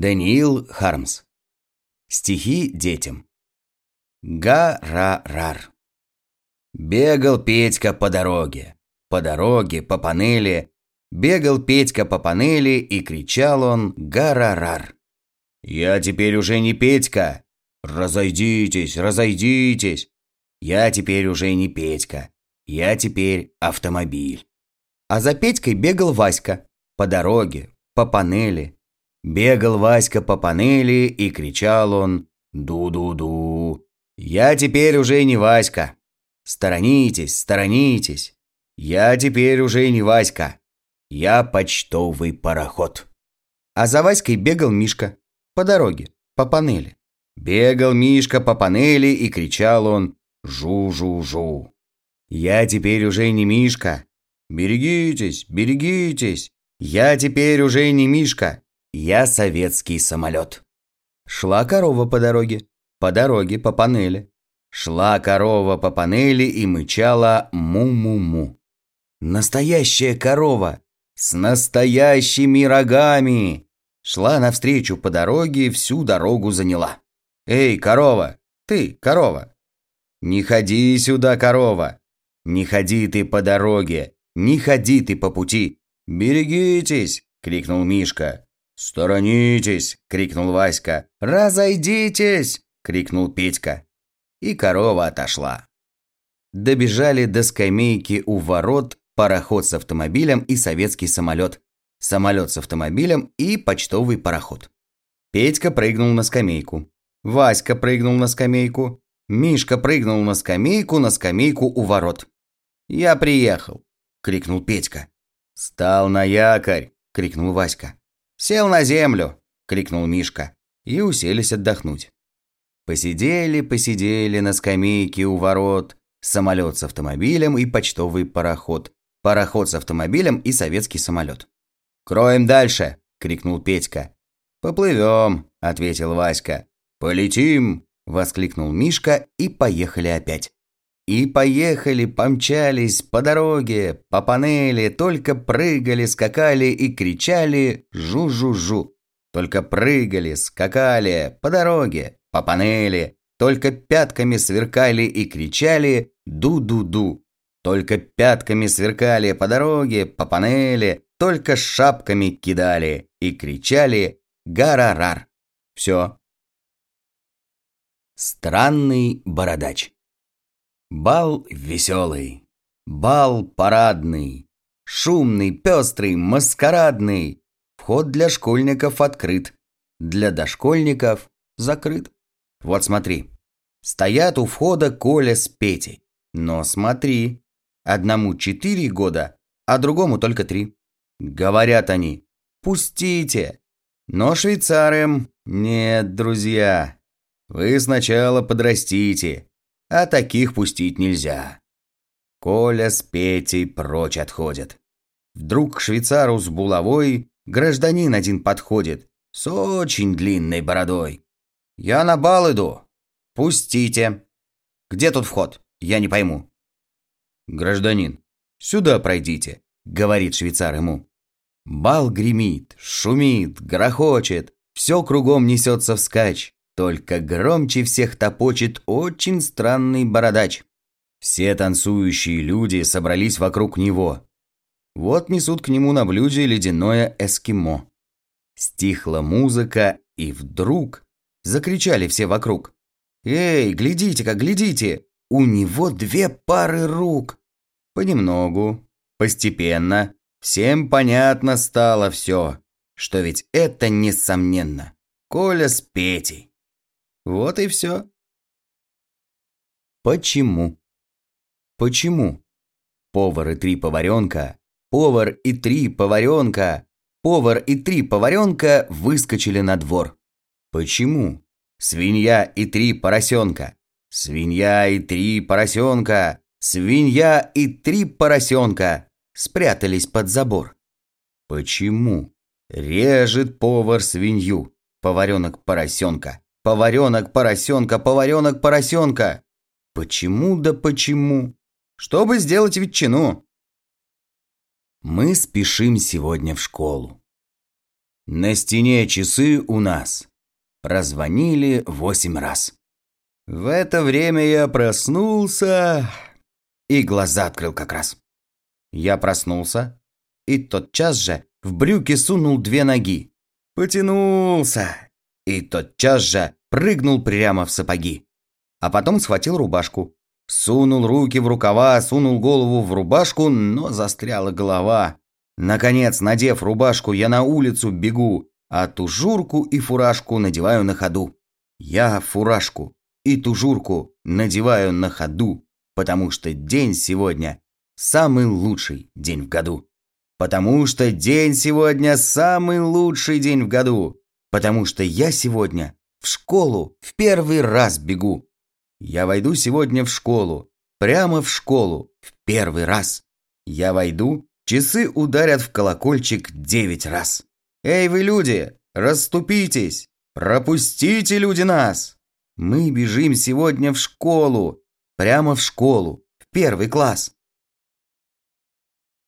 Даниил Хармс. Стихи детям. Га-ра-рар. Бегал Петька по дороге, по дороге, по панели. Бегал Петька по панели и кричал он га-ра-рар. «Я теперь уже не Петька! Разойдитесь, разойдитесь! Я теперь уже не Петька, я теперь автомобиль!» А за Петькой бегал Васька по дороге, по панели. Бегал Васька по панели и кричал он «Ду-ду-ду». «Я теперь уже не Васька. Сторонитесь, сторонитесь. Я теперь уже не Васька. Я почтовый пароход». А за Васькой бегал Мишка по дороге, по панели. Бегал Мишка по панели и кричал он «Жу-жу-жу». «Я теперь уже не Мишка. Берегитесь, берегитесь. Я теперь уже не Мишка. Я советский самолет. Шла корова по дороге, по дороге, по панели. Шла корова по панели и мычала му-му-му. Настоящая корова с настоящими рогами. Шла навстречу по дороге всю дорогу заняла. Эй, корова, ты, корова. Не ходи сюда, корова. Не ходи ты по дороге, не ходи ты по пути. Берегитесь, крикнул Мишка. «Сторонитесь!» – крикнул Васька. «Разойдитесь!» – крикнул Петька. И корова отошла. Добежали до скамейки у ворот пароход с автомобилем и советский самолет, самолет с автомобилем и почтовый пароход. Петька прыгнул на скамейку. Васька прыгнул на скамейку. Мишка прыгнул на скамейку, на скамейку у ворот. «Я приехал!» – крикнул Петька. «Стал на якорь!» – крикнул Васька. «Сел на землю!» – крикнул Мишка. И уселись отдохнуть. Посидели, посидели на скамейке у ворот. Самолет с автомобилем и почтовый пароход. Пароход с автомобилем и советский самолет. «Кроем дальше!» – крикнул Петька. «Поплывем!» – ответил Васька. «Полетим!» – воскликнул Мишка и поехали опять. И поехали, помчались по дороге, по панели, только прыгали, скакали и кричали «жу-жу-жу». Только прыгали, скакали по дороге, по панели, только пятками сверкали и кричали «ду-ду-ду». Только пятками сверкали по дороге, по панели, только шапками кидали и кричали «гарарар». Все. Странный бородач. Бал веселый, бал парадный, шумный, пестрый, маскарадный. Вход для школьников открыт, для дошкольников закрыт. Вот смотри, стоят у входа Коля с Петей. Но смотри, одному четыре года, а другому только три. Говорят они, пустите. Но швейцарам нет, друзья. Вы сначала подрастите, а таких пустить нельзя. Коля с Петей прочь отходят. Вдруг к швейцару с булавой гражданин один подходит с очень длинной бородой. «Я на бал иду. Пустите. Где тут вход? Я не пойму». «Гражданин, сюда пройдите», — говорит швейцар ему. Бал гремит, шумит, грохочет, все кругом несется вскачь. Только громче всех топочет очень странный бородач. Все танцующие люди собрались вокруг него. Вот несут к нему на блюде ледяное эскимо. Стихла музыка, и вдруг закричали все вокруг. «Эй, глядите-ка, глядите! У него две пары рук!» Понемногу, постепенно, всем понятно стало все, что ведь это, несомненно, Коля с Петей. Вот и все. Почему? Почему? Повар и три поваренка, повар и три поваренка, повар и три поваренка выскочили на двор. Почему? Свинья и три поросенка, свинья и три поросенка, свинья и три поросенка спрятались под забор. Почему? Режет повар свинью, поваренок поросенка. Поваренок, поросенка, поваренок, поросенка. Почему да почему? Чтобы сделать ветчину. Мы спешим сегодня в школу. На стене часы у нас. Прозвонили восемь раз. В это время я проснулся и глаза открыл как раз. Я проснулся и тотчас же в брюки сунул две ноги. Потянулся и тотчас же прыгнул прямо в сапоги. А потом схватил рубашку. Сунул руки в рукава, сунул голову в рубашку, но застряла голова. Наконец, надев рубашку, я на улицу бегу, а тужурку и фуражку надеваю на ходу. Я фуражку и тужурку надеваю на ходу, потому что день сегодня самый лучший день в году. Потому что день сегодня самый лучший день в году. Потому что я сегодня в школу в первый раз бегу. Я войду сегодня в школу, прямо в школу, в первый раз. Я войду, часы ударят в колокольчик девять раз. Эй вы люди, расступитесь, пропустите люди нас. Мы бежим сегодня в школу, прямо в школу, в первый класс.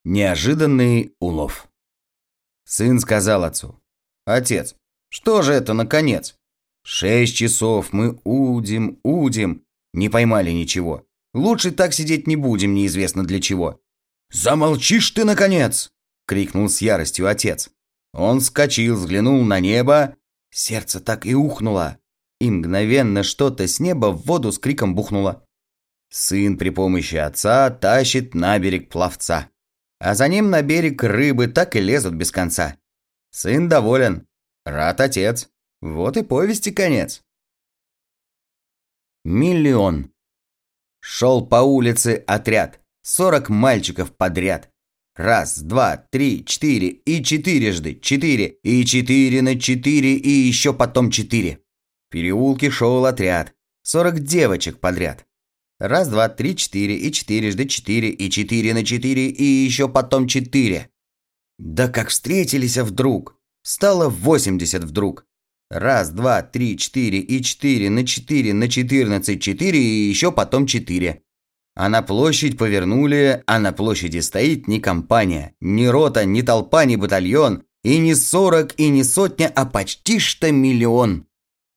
Неожиданный улов. Сын сказал отцу. «Отец, что же это наконец? Шесть часов мы удим, удим, не поймали ничего. Лучше так сидеть не будем, неизвестно для чего. Замолчишь ты, наконец! крикнул с яростью отец. Он вскочил, взглянул на небо, сердце так и ухнуло, и мгновенно что-то с неба в воду с криком бухнуло. Сын при помощи отца тащит на берег пловца, а за ним на берег рыбы так и лезут без конца. Сын доволен, рад отец. Вот и повести конец. Миллион. Шел по улице отряд. Сорок мальчиков подряд. Раз, два, три, четыре и четырежды четыре и четыре на четыре и еще потом четыре. В переулке шел отряд. Сорок девочек подряд. Раз, два, три, четыре и четырежды четыре и четыре на четыре и еще потом четыре. Да как встретились вдруг. Стало восемьдесят вдруг. Раз, два, три, четыре и четыре на четыре на четырнадцать четыре и еще потом четыре. А на площадь повернули, а на площади стоит не компания, ни рота, ни толпа, ни батальон, и не сорок, и не сотня, а почти что миллион.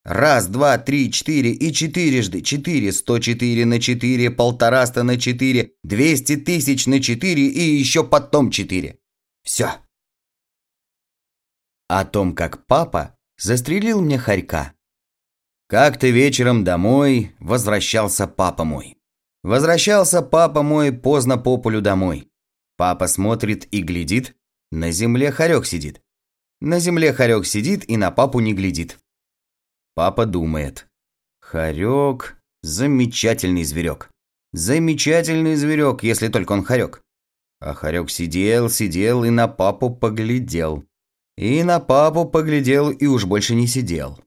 Раз, два, три, четыре и четырежды четыре, сто четыре на четыре, полтораста на четыре, двести тысяч на четыре и еще потом четыре. Все. О том, как папа застрелил мне хорька. Как-то вечером домой возвращался папа мой. Возвращался папа мой поздно по полю домой. Папа смотрит и глядит, на земле хорек сидит. На земле хорек сидит и на папу не глядит. Папа думает. Хорек – замечательный зверек. Замечательный зверек, если только он хорек. А хорек сидел, сидел и на папу поглядел. И на папу поглядел и уж больше не сидел.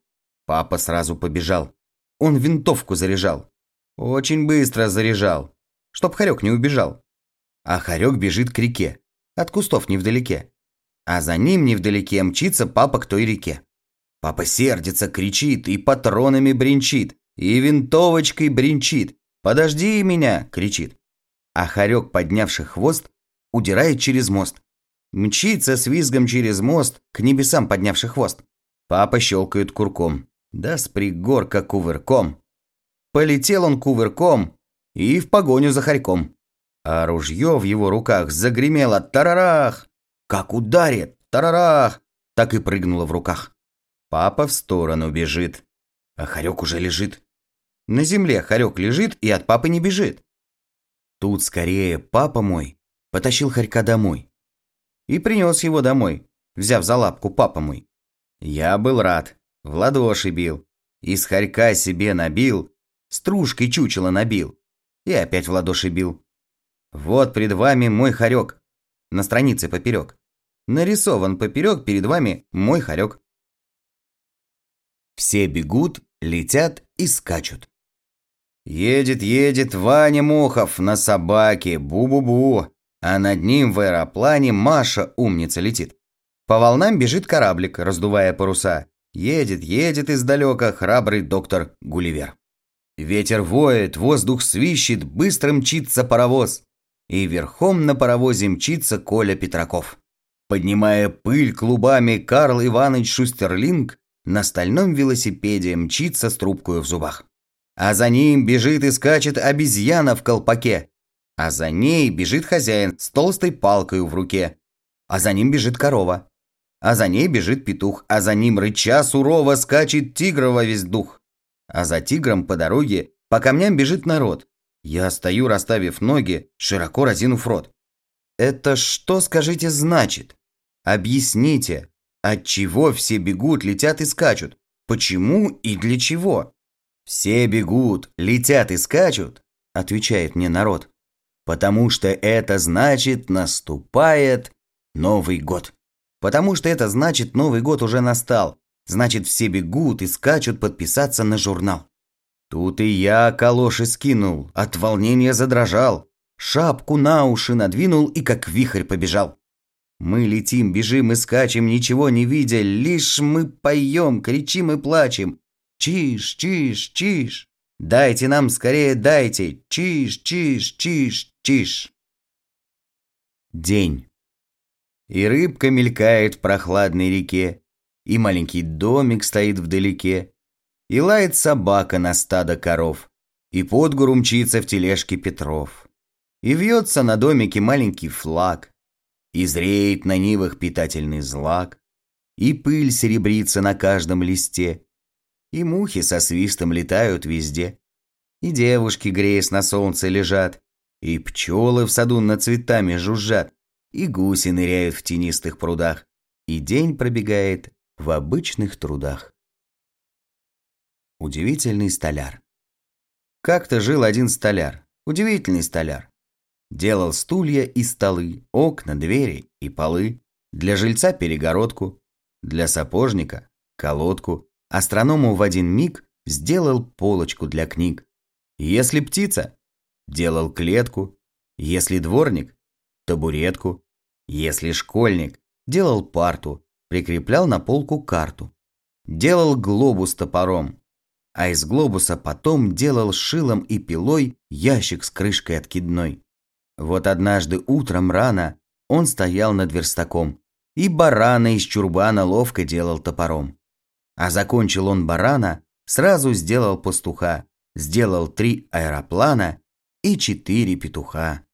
Папа сразу побежал. Он винтовку заряжал. Очень быстро заряжал, чтоб хорек не убежал. А хорек бежит к реке, от кустов невдалеке. А за ним невдалеке мчится папа к той реке. Папа сердится, кричит и патронами бренчит, и винтовочкой бренчит. «Подожди меня!» – кричит. А хорек, поднявший хвост, удирает через мост. Мчится с визгом через мост, к небесам поднявший хвост. Папа щелкает курком. Да с пригорка кувырком. Полетел он кувырком и в погоню за хорьком. А ружье в его руках загремело тарарах. Как ударит, тарарах, так и прыгнуло в руках. Папа в сторону бежит, а хорек уже лежит. На земле хорек лежит и от папы не бежит. Тут скорее папа мой потащил хорька домой и принес его домой, взяв за лапку папа мой. Я был рад, в ладоши бил, из хорька себе набил, стружкой чучело набил и опять в ладоши бил. Вот пред вами мой хорек, на странице поперек. Нарисован поперек перед вами мой хорек. Все бегут, летят и скачут. Едет, едет Ваня Мохов на собаке, бу-бу-бу а над ним в аэроплане Маша, умница, летит. По волнам бежит кораблик, раздувая паруса. Едет, едет издалека храбрый доктор Гулливер. Ветер воет, воздух свищет, быстро мчится паровоз. И верхом на паровозе мчится Коля Петраков. Поднимая пыль клубами, Карл Иванович Шустерлинг на стальном велосипеде мчится с трубкой в зубах. А за ним бежит и скачет обезьяна в колпаке. А за ней бежит хозяин с толстой палкой в руке. А за ним бежит корова. А за ней бежит петух, а за ним рыча сурово скачет тигр во весь дух. А за тигром по дороге по камням бежит народ. Я стою, расставив ноги, широко разинув рот. Это что, скажите, значит? Объясните, от чего все бегут, летят и скачут? Почему и для чего? Все бегут, летят и скачут, отвечает мне народ. Потому что это значит наступает Новый год. Потому что это значит Новый год уже настал. Значит все бегут и скачут подписаться на журнал. Тут и я калоши скинул, от волнения задрожал, шапку на уши надвинул и как вихрь побежал. Мы летим, бежим и скачем, ничего не видя, лишь мы поем, кричим и плачем. Чиж, чиж, чиж. Дайте нам скорее, дайте. Чиж, чиж, чиж, чиж. День. И рыбка мелькает в прохладной реке, и маленький домик стоит вдалеке, и лает собака на стадо коров, и под гору мчится в тележке Петров. И вьется на домике маленький флаг, и зреет на нивах питательный злак, и пыль серебрится на каждом листе, и мухи со свистом летают везде, и девушки, греясь на солнце, лежат, и пчелы в саду над цветами жужжат, и гуси ныряют в тенистых прудах, и день пробегает в обычных трудах. Удивительный столяр. Как-то жил один столяр, удивительный столяр. Делал стулья и столы, окна, двери и полы, для жильца перегородку, для сапожника колодку, астроному в один миг сделал полочку для книг. Если птица, делал клетку, если дворник, табуретку, если школьник, делал парту, прикреплял на полку карту, делал глобус топором, а из глобуса потом делал шилом и пилой ящик с крышкой откидной. Вот однажды утром рано он стоял над верстаком и барана из чурбана ловко делал топором. А закончил он барана, сразу сделал пастуха, сделал три аэроплана и четыре петуха.